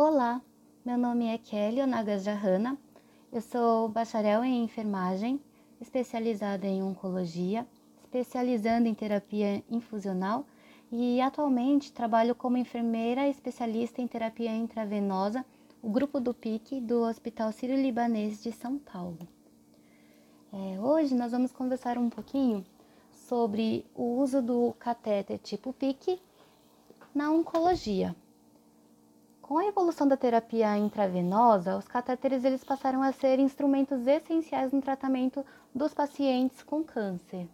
Olá, meu nome é Kelly Onagas Jahana, eu sou bacharel em enfermagem, especializada em oncologia, especializando em terapia infusional e atualmente trabalho como enfermeira especialista em terapia intravenosa, o grupo do PIC do Hospital Sírio-Libanês de São Paulo. É, hoje nós vamos conversar um pouquinho sobre o uso do catéter tipo PIC na oncologia. Com a evolução da terapia intravenosa, os catéteres eles passaram a ser instrumentos essenciais no tratamento dos pacientes com câncer.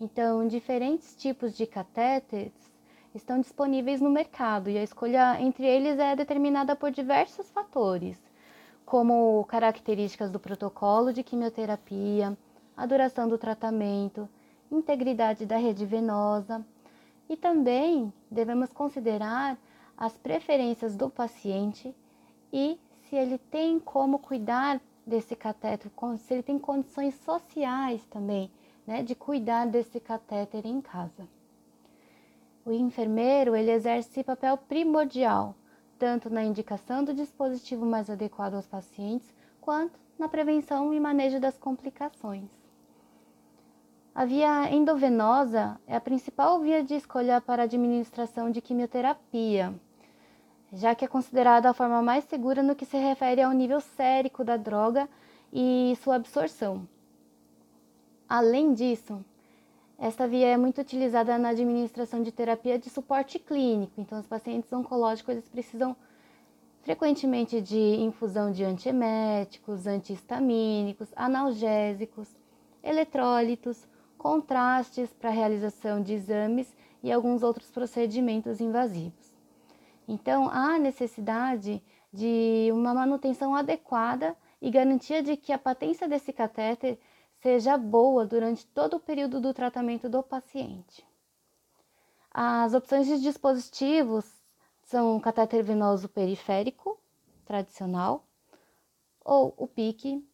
Então, diferentes tipos de catéteres estão disponíveis no mercado e a escolha entre eles é determinada por diversos fatores, como características do protocolo de quimioterapia, a duração do tratamento, integridade da rede venosa e também devemos considerar as preferências do paciente e se ele tem como cuidar desse catéter, se ele tem condições sociais também, né, de cuidar desse catéter em casa. O enfermeiro ele exerce papel primordial tanto na indicação do dispositivo mais adequado aos pacientes, quanto na prevenção e manejo das complicações. A via endovenosa é a principal via de escolha para a administração de quimioterapia, já que é considerada a forma mais segura no que se refere ao nível sérico da droga e sua absorção. Além disso, esta via é muito utilizada na administração de terapia de suporte clínico, então os pacientes oncológicos eles precisam frequentemente de infusão de antieméticos, antihistamínicos, analgésicos, eletrólitos, contrastes para realização de exames e alguns outros procedimentos invasivos. Então, há necessidade de uma manutenção adequada e garantia de que a patência desse catéter seja boa durante todo o período do tratamento do paciente. As opções de dispositivos são o catéter venoso periférico, tradicional, ou o PIC,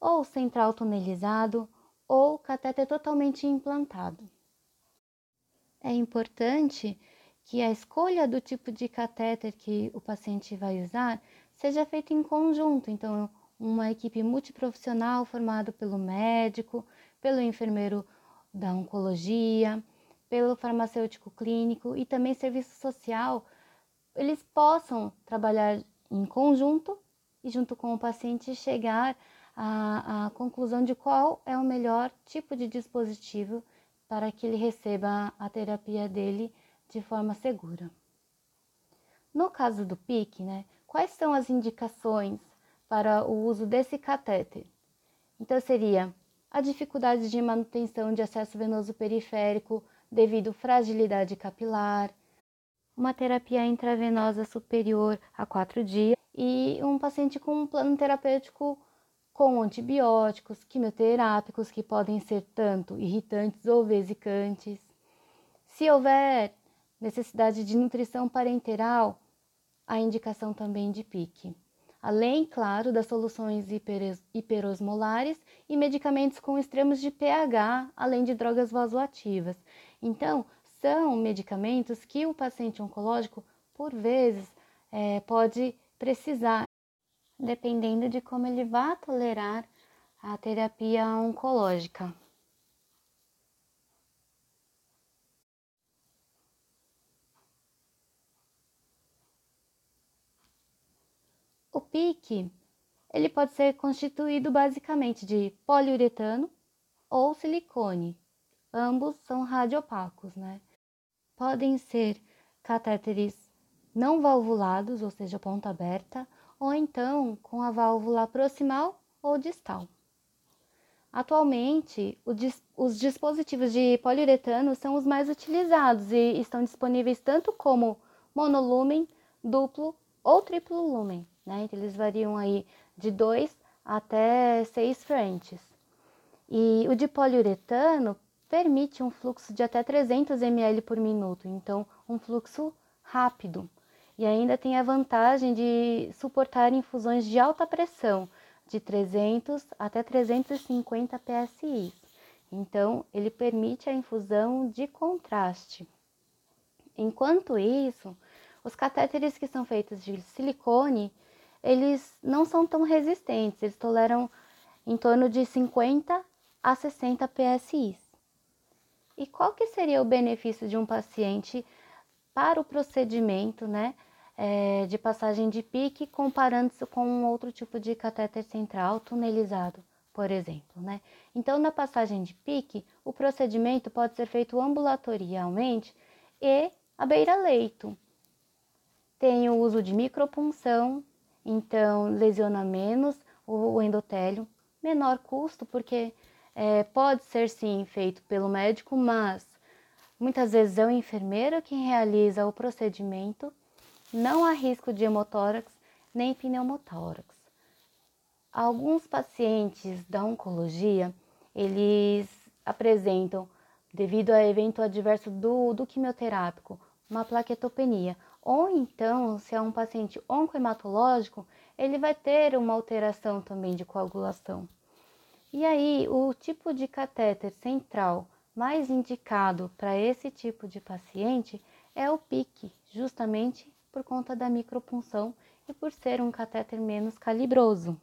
ou central tunelizado, ou catéter totalmente implantado. É importante que a escolha do tipo de catéter que o paciente vai usar seja feita em conjunto, então uma equipe multiprofissional formada pelo médico, pelo enfermeiro da oncologia, pelo farmacêutico clínico e também serviço social, eles possam trabalhar em conjunto e junto com o paciente chegar à, à conclusão de qual é o melhor tipo de dispositivo para que ele receba a terapia dele de forma segura. No caso do PIC, né, quais são as indicações para o uso desse catéter. Então, seria a dificuldade de manutenção de acesso venoso periférico devido fragilidade capilar, uma terapia intravenosa superior a quatro dias e um paciente com um plano terapêutico com antibióticos, quimioterápicos que podem ser tanto irritantes ou vesicantes. Se houver necessidade de nutrição parenteral, a indicação também de PIC além, claro, das soluções hiperosmolares e medicamentos com extremos de pH, além de drogas vasoativas. Então, são medicamentos que o paciente oncológico, por vezes, é, pode precisar, dependendo de como ele vai tolerar a terapia oncológica. O PIC ele pode ser constituído basicamente de poliuretano ou silicone. Ambos são radiopacos, né? Podem ser catéteres não valvulados, ou seja, ponta aberta, ou então com a válvula proximal ou distal. Atualmente, os dispositivos de poliuretano são os mais utilizados e estão disponíveis tanto como monolumen, duplo ou triplo lumen né? Então, eles variam aí de 2 até 6 frentes. E o de poliuretano permite um fluxo de até 300 ml por minuto, então um fluxo rápido. E ainda tem a vantagem de suportar infusões de alta pressão, de 300 até 350 psi. Então, ele permite a infusão de contraste. Enquanto isso, Os catéteres que são feitos de silicone, eles não são tão resistentes, eles toleram em torno de 50 a 60 PSI. E qual que seria o benefício de um paciente para o procedimento, né, é, de passagem de pique, comparando-se com um outro tipo de catéter central tunelizado, por exemplo, né? Então, na passagem de pique, o procedimento pode ser feito ambulatorialmente e à beira-leito. Tem o uso de micropunção, então lesiona menos o endotélio, menor custo, porque é, pode ser sim feito pelo médico, mas muitas vezes é o enfermeiro quem realiza o procedimento, não há risco de hemotórax nem pneumotórax. Alguns pacientes da oncologia, eles apresentam, devido a evento adverso do, do quimioterápico, uma plaquetopenia. Ou então, se é um paciente oncohematológico, ele vai ter uma alteração também de coagulação. E aí, o tipo de catéter central mais indicado para esse tipo de paciente é o PIC, justamente por conta da micropunção e por ser um catéter menos calibroso.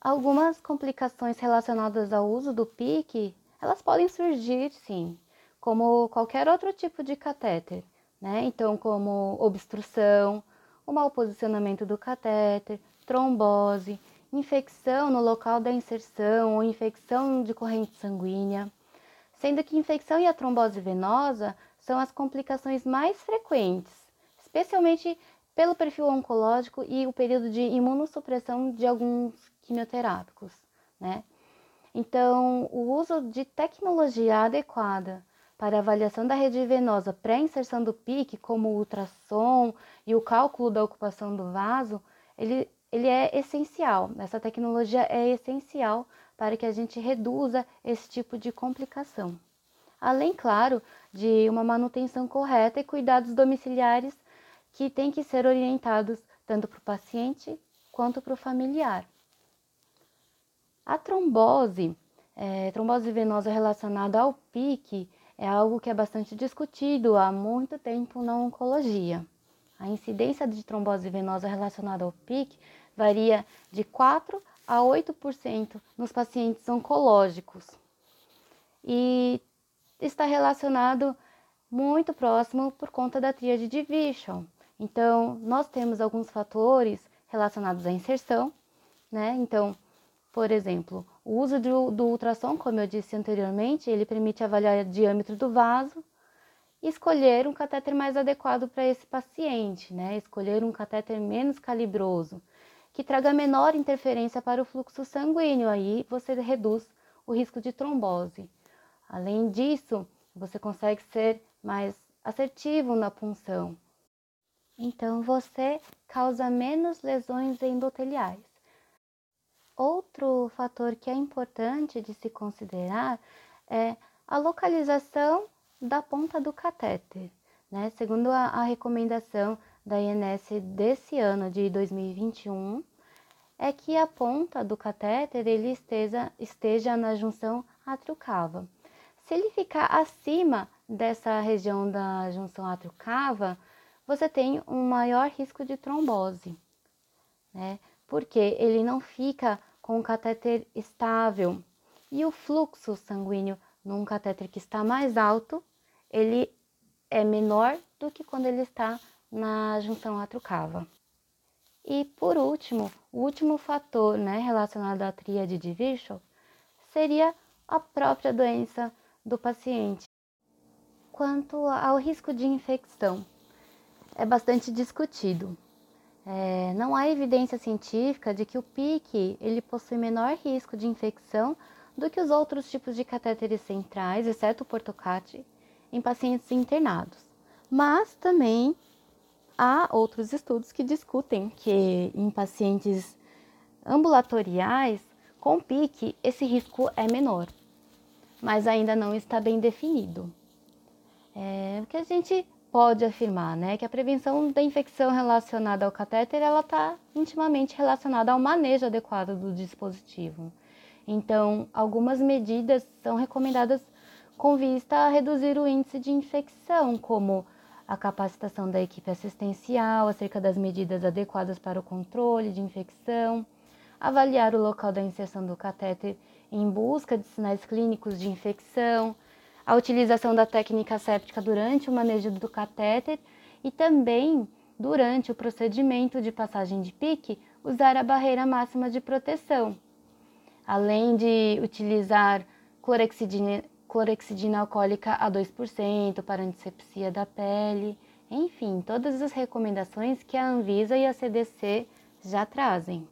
Algumas complicações relacionadas ao uso do PIC, elas podem surgir sim, como qualquer outro tipo de catéter, né? Então, como obstrução, o mau posicionamento do catéter, trombose, infecção no local da inserção ou infecção de corrente sanguínea, sendo que infecção e a trombose venosa são as complicações mais frequentes, especialmente pelo perfil oncológico e o período de imunossupressão de alguns quimioterápicos, né? Então, o uso de tecnologia adequada para avaliação da rede venosa pré-inserção do PIC, como o ultrassom e o cálculo da ocupação do vaso, ele, ele é essencial. Essa tecnologia é essencial para que a gente reduza esse tipo de complicação. Além, claro, de uma manutenção correta e cuidados domiciliares que têm que ser orientados tanto para o paciente quanto para o familiar. A trombose, é, trombose venosa relacionada ao PIC, é algo que é bastante discutido há muito tempo na oncologia. A incidência de trombose venosa relacionada ao PIC varia de 4 a 8% nos pacientes oncológicos e está relacionado muito próximo por conta da tríade de Vichon. Então, nós temos alguns fatores relacionados à inserção, né? Então, por exemplo, o uso do, do ultrassom, como eu disse anteriormente, ele permite avaliar o diâmetro do vaso e escolher um catéter mais adequado para esse paciente, né? Escolher um catéter menos calibroso, que traga menor interferência para o fluxo sanguíneo, aí você reduz o risco de trombose. Além disso, você consegue ser mais assertivo na punção. Então, você causa menos lesões endoteliais. Outro fator que é importante de se considerar é a localização da ponta do catéter. Né? Segundo a, a recomendação da INS desse ano de 2021, é que a ponta do catéter ele esteja, esteja na junção átrio-cava. Se ele ficar acima dessa região da junção átrio-cava, você tem um maior risco de trombose. Né? Porque ele não fica com o catéter estável. E o fluxo sanguíneo num catéter que está mais alto, ele é menor do que quando ele está na junção atrocava. E por último, o último fator né, relacionado à tríade de Virchow seria a própria doença do paciente. Quanto ao risco de infecção, é bastante discutido. É, não há evidência científica de que o PIC ele possui menor risco de infecção do que os outros tipos de catéteres centrais, exceto o portocate, em pacientes internados. Mas também há outros estudos que discutem que em pacientes ambulatoriais com PIC esse risco é menor, mas ainda não está bem definido. É, o que a gente pode afirmar, né, que a prevenção da infecção relacionada ao catéter ela está intimamente relacionada ao manejo adequado do dispositivo. Então, algumas medidas são recomendadas com vista a reduzir o índice de infecção, como a capacitação da equipe assistencial acerca das medidas adequadas para o controle de infecção, avaliar o local da inserção do catéter em busca de sinais clínicos de infecção, a utilização da técnica séptica durante o manejo do catéter e também durante o procedimento de passagem de pique, usar a barreira máxima de proteção, além de utilizar clorexidina, clorexidina alcoólica a 2% para antisepsia da pele, enfim, todas as recomendações que a Anvisa e a CDC já trazem.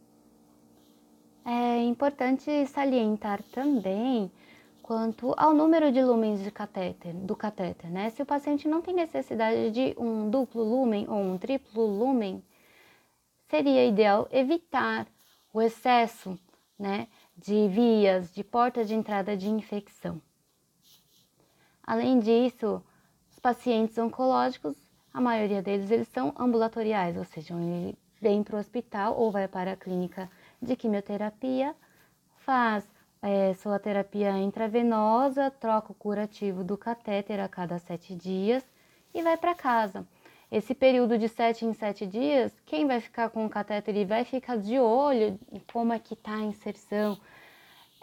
É importante salientar também quanto ao número de lumens de catéter, do catéter, né? Se o paciente não tem necessidade de um duplo lumen ou um triplo lumen, seria ideal evitar o excesso, né, de vias, de portas de entrada de infecção. Além disso, os pacientes oncológicos, a maioria deles eles são ambulatoriais, ou seja, ele vem para o hospital ou vai para a clínica de quimioterapia, faz é, sua terapia intravenosa, troca o curativo do catéter a cada sete dias e vai para casa. Esse período de sete em sete dias, quem vai ficar com o catéter e vai ficar de olho como é que está a inserção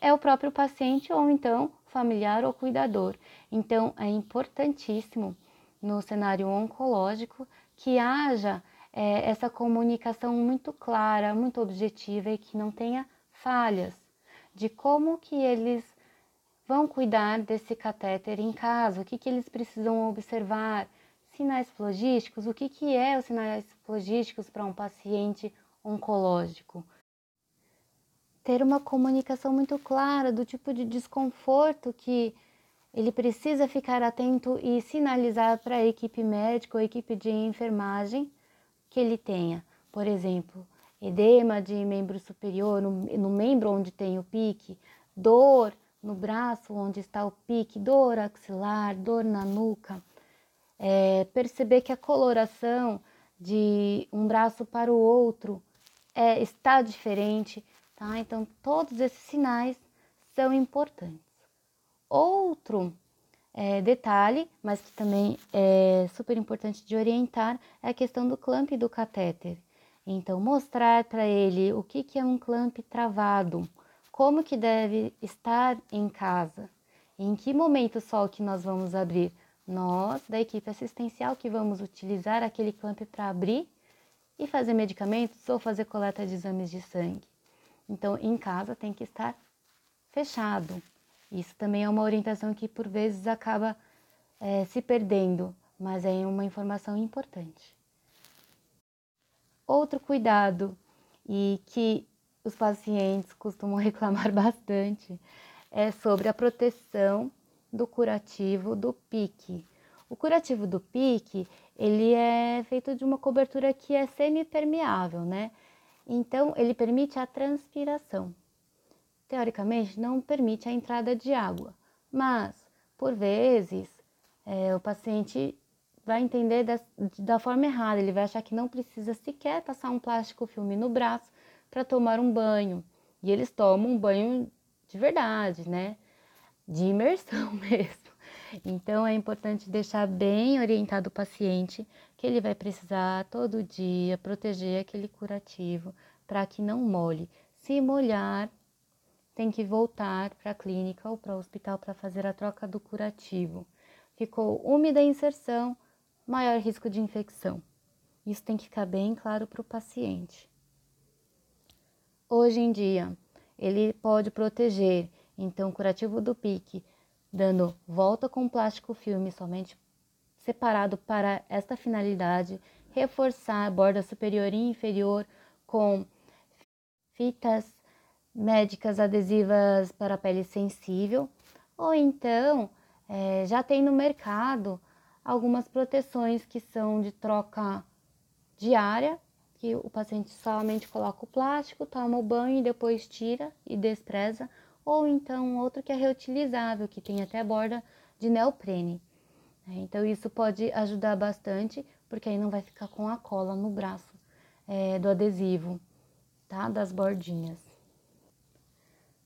é o próprio paciente ou então familiar ou cuidador. Então é importantíssimo no cenário oncológico que haja é, essa comunicação muito clara, muito objetiva e que não tenha falhas de como que eles vão cuidar desse catéter em casa, o que, que eles precisam observar, sinais flogísticos, o que, que é os sinais flogísticos para um paciente oncológico. Ter uma comunicação muito clara do tipo de desconforto que ele precisa ficar atento e sinalizar para a equipe médica ou equipe de enfermagem que ele tenha. Por exemplo, edema de membro superior, no, no membro onde tem o pique, dor no braço onde está o pique, dor axilar, dor na nuca. É, perceber que a coloração de um braço para o outro é, está diferente, tá? Então, todos esses sinais são importantes. Outro é, detalhe, mas que também é super importante de orientar, é a questão do clamp do catéter. Então, mostrar para ele o que, que é um clamp travado, como que deve estar em casa, em que momento só que nós vamos abrir. Nós, da equipe assistencial, que vamos utilizar aquele clamp para abrir e fazer medicamentos ou fazer coleta de exames de sangue. Então, em casa tem que estar fechado. Isso também é uma orientação que por vezes acaba é, se perdendo, mas é uma informação importante. Outro cuidado e que os pacientes costumam reclamar bastante é sobre a proteção do curativo do pique. O curativo do pique, ele é feito de uma cobertura que é semipermeável, né? Então, ele permite a transpiração. Teoricamente, não permite a entrada de água, mas, por vezes, é, o paciente vai entender da, da forma errada. Ele vai achar que não precisa sequer passar um plástico filme no braço para tomar um banho. E eles tomam um banho de verdade, né? De imersão mesmo. Então é importante deixar bem orientado o paciente que ele vai precisar todo dia proteger aquele curativo para que não molhe. Se molhar, tem que voltar para a clínica ou para o hospital para fazer a troca do curativo. Ficou úmida a inserção, maior risco de infecção. Isso tem que ficar bem claro para o paciente. Hoje em dia, ele pode proteger, então, curativo do pique, dando volta com plástico filme somente separado para esta finalidade, reforçar a borda superior e inferior com fitas médicas adesivas para pele sensível, ou então é, já tem no mercado algumas proteções que são de troca diária, que o paciente somente coloca o plástico, toma o banho e depois tira e despreza, ou então outro que é reutilizável, que tem até borda de neoprene. É, então isso pode ajudar bastante, porque aí não vai ficar com a cola no braço é, do adesivo, tá? Das bordinhas.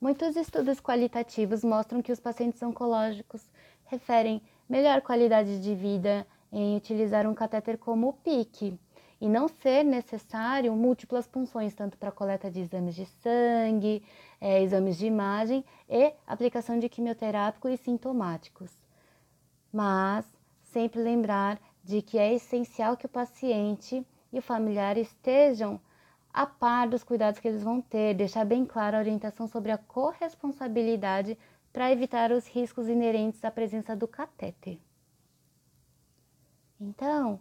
Muitos estudos qualitativos mostram que os pacientes oncológicos referem melhor qualidade de vida em utilizar um catéter como o PIC e não ser necessário múltiplas punções, tanto para coleta de exames de sangue, é, exames de imagem e aplicação de quimioterápico e sintomáticos. Mas sempre lembrar de que é essencial que o paciente e o familiar estejam a par dos cuidados que eles vão ter, deixar bem clara a orientação sobre a corresponsabilidade para evitar os riscos inerentes à presença do catéter. Então,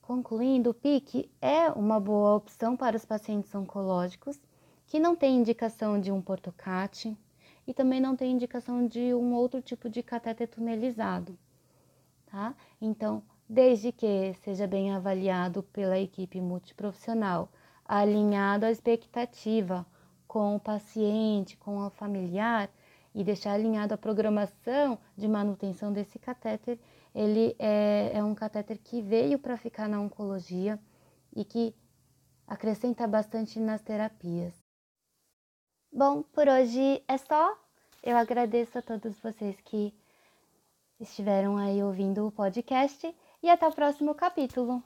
concluindo, o PIC é uma boa opção para os pacientes oncológicos que não tem indicação de um portocate e também não tem indicação de um outro tipo de catéter tunelizado, tá? Então, desde que seja bem avaliado pela equipe multiprofissional, alinhado à expectativa com o paciente, com o familiar e deixar alinhado a programação de manutenção desse catéter, ele é, é um catéter que veio para ficar na oncologia e que acrescenta bastante nas terapias. Bom, por hoje é só. Eu agradeço a todos vocês que estiveram aí ouvindo o podcast e até o próximo capítulo.